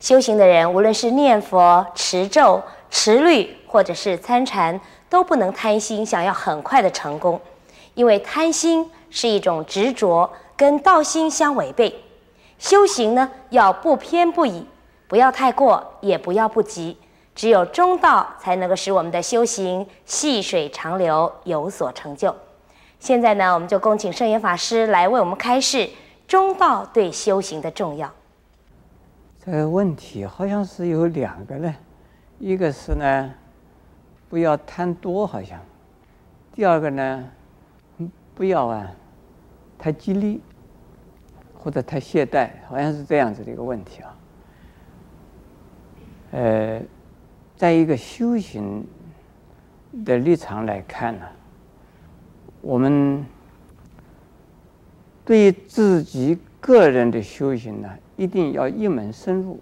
修行的人，无论是念佛、持咒、持律，或者是参禅，都不能贪心，想要很快的成功，因为贪心是一种执着，跟道心相违背。修行呢，要不偏不倚，不要太过，也不要不及，只有中道，才能够使我们的修行细水长流，有所成就。现在呢，我们就恭请圣严法师来为我们开示中道对修行的重要。这个问题好像是有两个呢，一个是呢，不要贪多，好像；第二个呢，不要啊，太激励或者太懈怠，好像是这样子的一个问题啊。呃，在一个修行的立场来看呢，我们对自己个人的修行呢，一定要一门深入，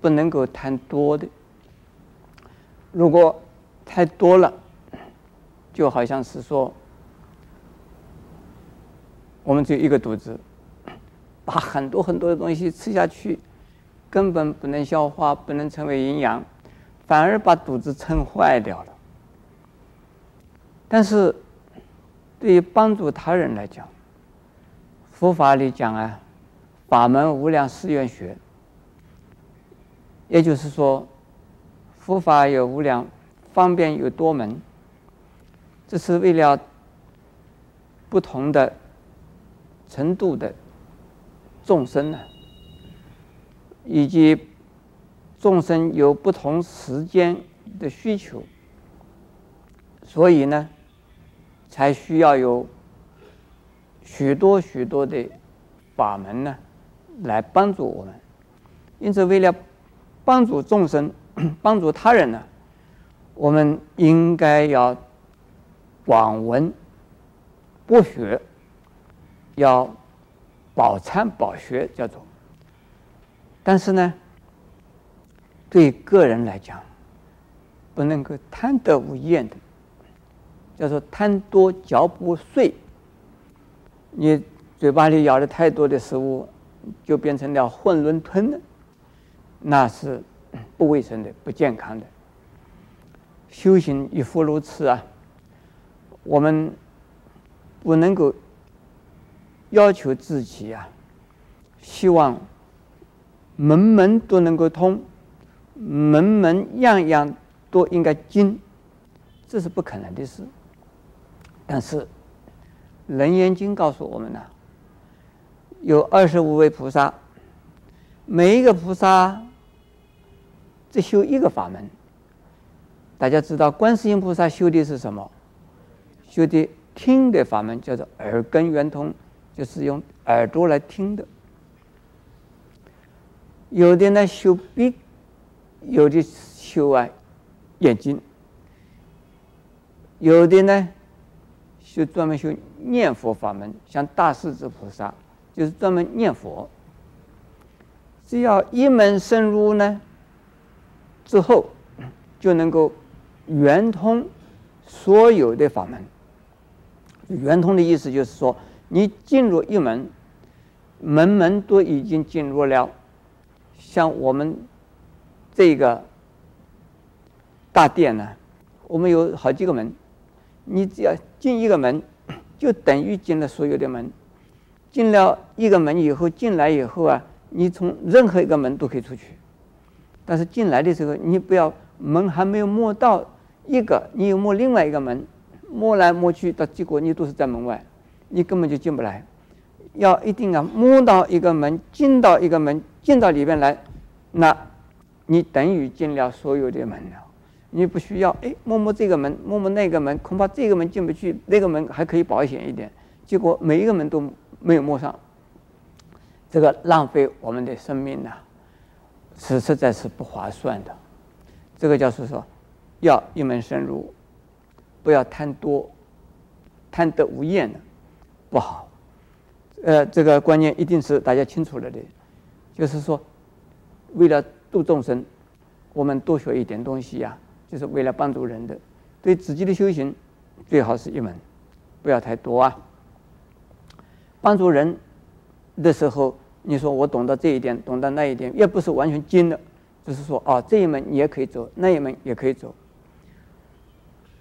不能够贪多的。如果太多了，就好像是说，我们只有一个肚子，把很多很多的东西吃下去，根本不能消化，不能成为营养，反而把肚子撑坏掉了。但是，对于帮助他人来讲，佛法里讲啊。法门无量誓愿学，也就是说，佛法有无量，方便有多门。这是为了不同的程度的众生呢，以及众生有不同时间的需求，所以呢，才需要有许多许多的法门呢。来帮助我们，因此为了帮助众生、帮助他人呢，我们应该要广闻博学，要饱参饱学，叫做。但是呢，对个人来讲，不能够贪得无厌的，叫做贪多嚼不碎。你嘴巴里咬了太多的食物。就变成了囫囵吞了，那是不卫生的、不健康的。修行亦复如此啊！我们不能够要求自己啊，希望门门都能够通，门门样样都应该精，这是不可能的事。但是《楞严经》告诉我们呢、有二十五位菩萨，每一个菩萨只修一个法门。大家知道，观世音菩萨修的是什么？修的听的法门，叫做耳根圆通，就是用耳朵来听的。有的呢修鼻，有的修啊眼睛，有的呢修专门修念佛法门，像大势至菩萨。就是专门念佛，只要一门深入呢，之后就能够圆通所有的法门。圆通的意思就是说，你进入一门，门门都已经进入了。像我们这个大殿呢，我们有好几个门，你只要进一个门，就等于进了所有的门。进了一个门以后，进来以后啊，你从任何一个门都可以出去。但是进来的时候，你不要门还没有摸到一个，你又摸另外一个门，摸来摸去，到结果你都是在门外，你根本就进不来。要一定要摸到一个门，进到一个门，进到里边来，那你等于进了所有的门了。你不需要哎摸摸这个门，摸摸那个门，恐怕这个门进不去，那个门还可以保险一点。结果每一个门都。没有摸上，这个浪费我们的生命呢，是实在是不划算的。这个就是说，要一门深入，不要贪多，贪得无厌的不好。呃，这个观念一定是大家清楚了的，就是说，为了度众生，我们多学一点东西呀，就是为了帮助人的。对自己的修行，最好是一门，不要太多啊。帮助人的时候，你说我懂得这一点，懂得那一点，也不是完全精的，就是说哦，这一门你也可以走，那一门也可以走。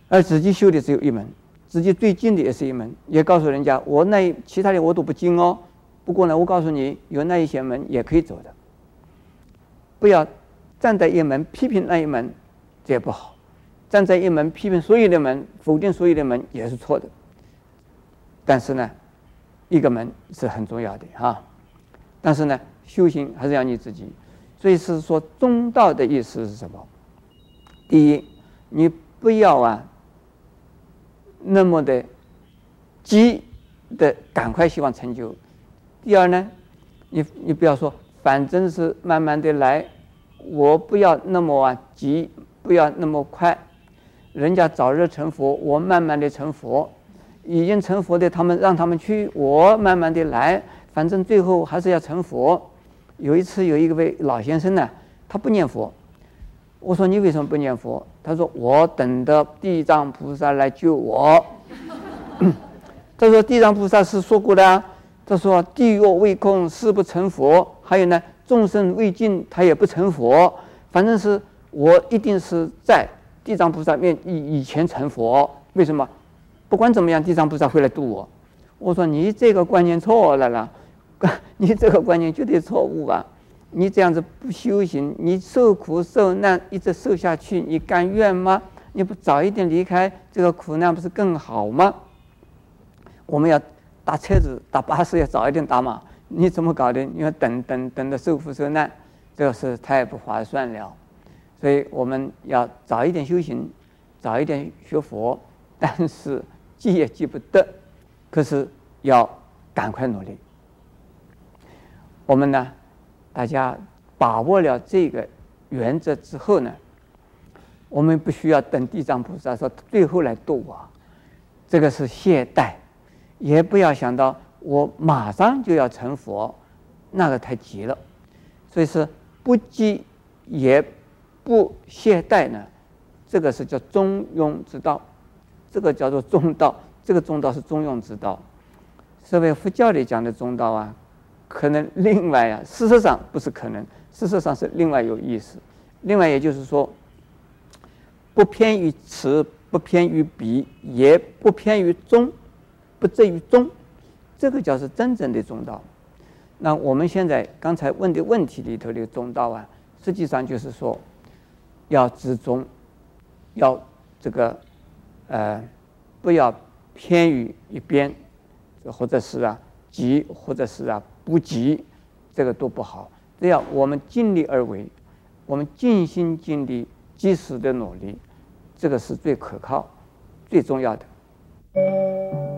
而自己修的只有一门，自己最精的也是一门，也告诉人家我那其他的我都不精哦。不过呢，我告诉你，有那一些门也可以走的。不要站在一门批评那一门，这也不好；站在一门批评所有的门，否定所有的门也是错的。但是呢，一个门是很重要的哈。但是呢，修行还是要你自己。所以是说中道的意思是什么？第一，你不要啊，那么的急的赶快希望成就。第二呢，你你不要说，反正是慢慢的来，我不要那么啊急，不要那么快，人家早日成佛，我慢慢的成佛，已经成佛的他们让他们去，我慢慢的来，反正最后还是要成佛。有一次有一个位老先生呢，他不念佛，我说你为什么不念佛？他说我等着地藏菩萨来救我。他说地藏菩萨是说过的啊。他说：“地狱未空，誓不成佛。还有呢，众生未尽，他也不成佛。反正是我一定是在地藏菩萨面以以前成佛。为什么？不管怎么样，地藏菩萨会来度我。我说你这个观念错了啦，你这个观念绝对错误啊！你这样子不修行，你受苦受难一直受下去，你甘愿吗？你不早一点离开这个苦难，不是更好吗？我们要。”搭车子、搭巴士要早一点打嘛？你怎么搞的？你要等等等的受苦受难，这是太不划算了。所以我们要早一点修行，早一点学佛，但是急也急不得，可是要赶快努力。我们呢，大家把握了这个原则之后呢，我们不需要等地藏菩萨说最后来度我，这个是懈怠。也不要想到我马上就要成佛，那个太急了。所以是不急也不懈怠呢，这个是叫中庸之道，这个叫做中道。这个中道是中庸之道。所谓佛教里讲的中道啊，可能另外啊，事实上不是可能，事实上是另外有意思。另外也就是说，不偏于此，不偏于彼，也不偏于中。不至于中，这个叫是真正的中道。那我们现在刚才问的问题里头的中道啊，实际上就是说，要知中，要这个呃，不要偏于一边，或者是啊急，或者是啊不急，这个都不好。只要我们尽力而为，我们尽心尽力、及时的努力，这个是最可靠、最重要的。